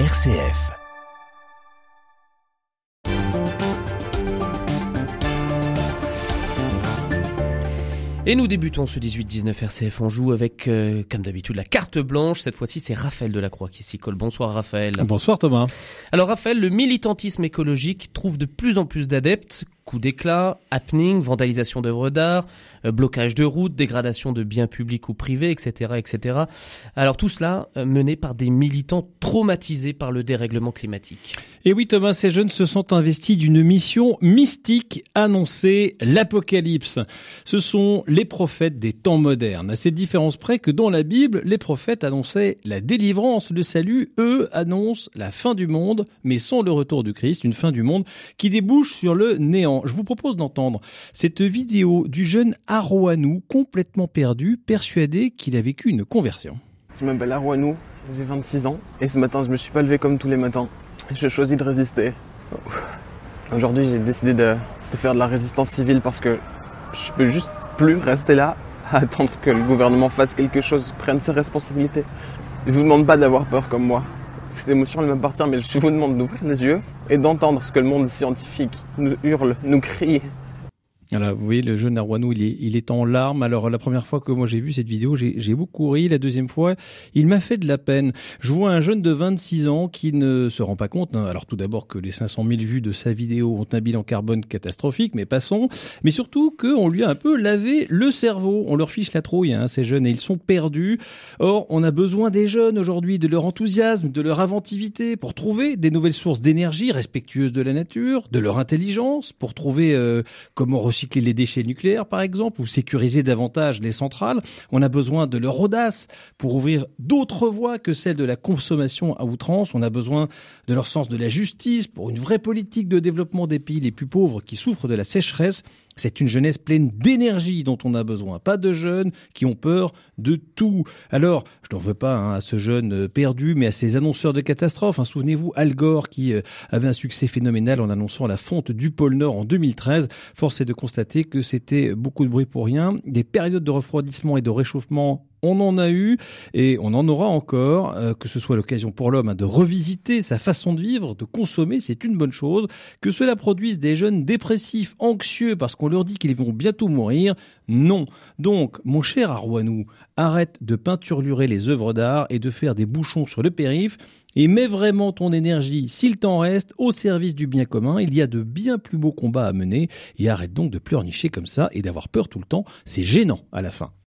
RCF. Et nous débutons ce 18-19 RCF. On joue avec, euh, comme d'habitude, la carte blanche. Cette fois-ci, c'est Raphaël Delacroix qui s'y colle. Bonsoir Raphaël. Bonsoir Thomas. Alors Raphaël, le militantisme écologique trouve de plus en plus d'adeptes. Coups d'éclat, happening, vandalisation d'œuvres d'art, euh, blocage de routes, dégradation de biens publics ou privés, etc., etc. Alors tout cela euh, mené par des militants traumatisés par le dérèglement climatique. Et oui Thomas, ces jeunes se sont investis d'une mission mystique annoncer l'apocalypse. Ce sont les prophètes des temps modernes, à cette différence près que dans la Bible, les prophètes annonçaient la délivrance, le salut, eux annoncent la fin du monde, mais sans le retour du Christ, une fin du monde qui débouche sur le néant. Je vous propose d'entendre cette vidéo du jeune Arouanou, complètement perdu, persuadé qu'il a vécu une conversion. Je m'appelle Arouanou, j'ai 26 ans, et ce matin je me suis pas levé comme tous les matins. J'ai choisi de résister. Aujourd'hui j'ai décidé de, faire de la résistance civile parce que je peux juste plus rester là à attendre que le gouvernement fasse quelque chose, prenne ses responsabilités. Je vous demande pas d'avoir peur comme moi. Cette émotion elle m'appartient, mais je vous demande d'ouvrir les yeux et d'entendre ce que le monde scientifique nous hurle, nous crie alors, vous voyez, le jeune Arwanou, il est, il est en larmes. Alors, la première fois que moi j'ai vu cette vidéo, j'ai beaucoup ri. La deuxième fois, il m'a fait de la peine. Je vois un jeune de 26 ans qui ne se rend pas compte. Hein. Alors, tout d'abord que les 500 000 vues de sa vidéo ont un bilan carbone catastrophique, mais passons. Mais surtout qu'on lui a un peu lavé le cerveau. On leur fiche la trouille, hein, ces jeunes, et ils sont perdus. Or, on a besoin des jeunes aujourd'hui, de leur enthousiasme, de leur inventivité, pour trouver des nouvelles sources d'énergie respectueuses de la nature, de leur intelligence, pour trouver euh, comment recycler les déchets nucléaires, par exemple, ou sécuriser davantage les centrales. On a besoin de leur audace pour ouvrir d'autres voies que celle de la consommation à outrance. On a besoin de leur sens de la justice pour une vraie politique de développement des pays les plus pauvres qui souffrent de la sécheresse. C'est une jeunesse pleine d'énergie dont on a besoin, pas de jeunes qui ont peur de tout. Alors, je n'en veux pas hein, à ce jeune euh, perdu, mais à ces annonceurs de catastrophes. Hein. Souvenez-vous, Al Gore qui euh, avait un succès phénoménal en annonçant la fonte du pôle Nord en 2013. Force est de constater que c'était beaucoup de bruit pour rien. Des périodes de refroidissement et de réchauffement on en a eu et on en aura encore, euh, que ce soit l'occasion pour l'homme hein, de revisiter sa façon de vivre, de consommer, c'est une bonne chose. Que cela produise des jeunes dépressifs, anxieux parce qu'on leur dit qu'ils vont bientôt mourir, non. Donc, mon cher Arwanou, arrête de peinturlurer les œuvres d'art et de faire des bouchons sur le périph' et mets vraiment ton énergie, s'il t'en reste, au service du bien commun. Il y a de bien plus beaux combats à mener et arrête donc de pleurnicher comme ça et d'avoir peur tout le temps. C'est gênant à la fin.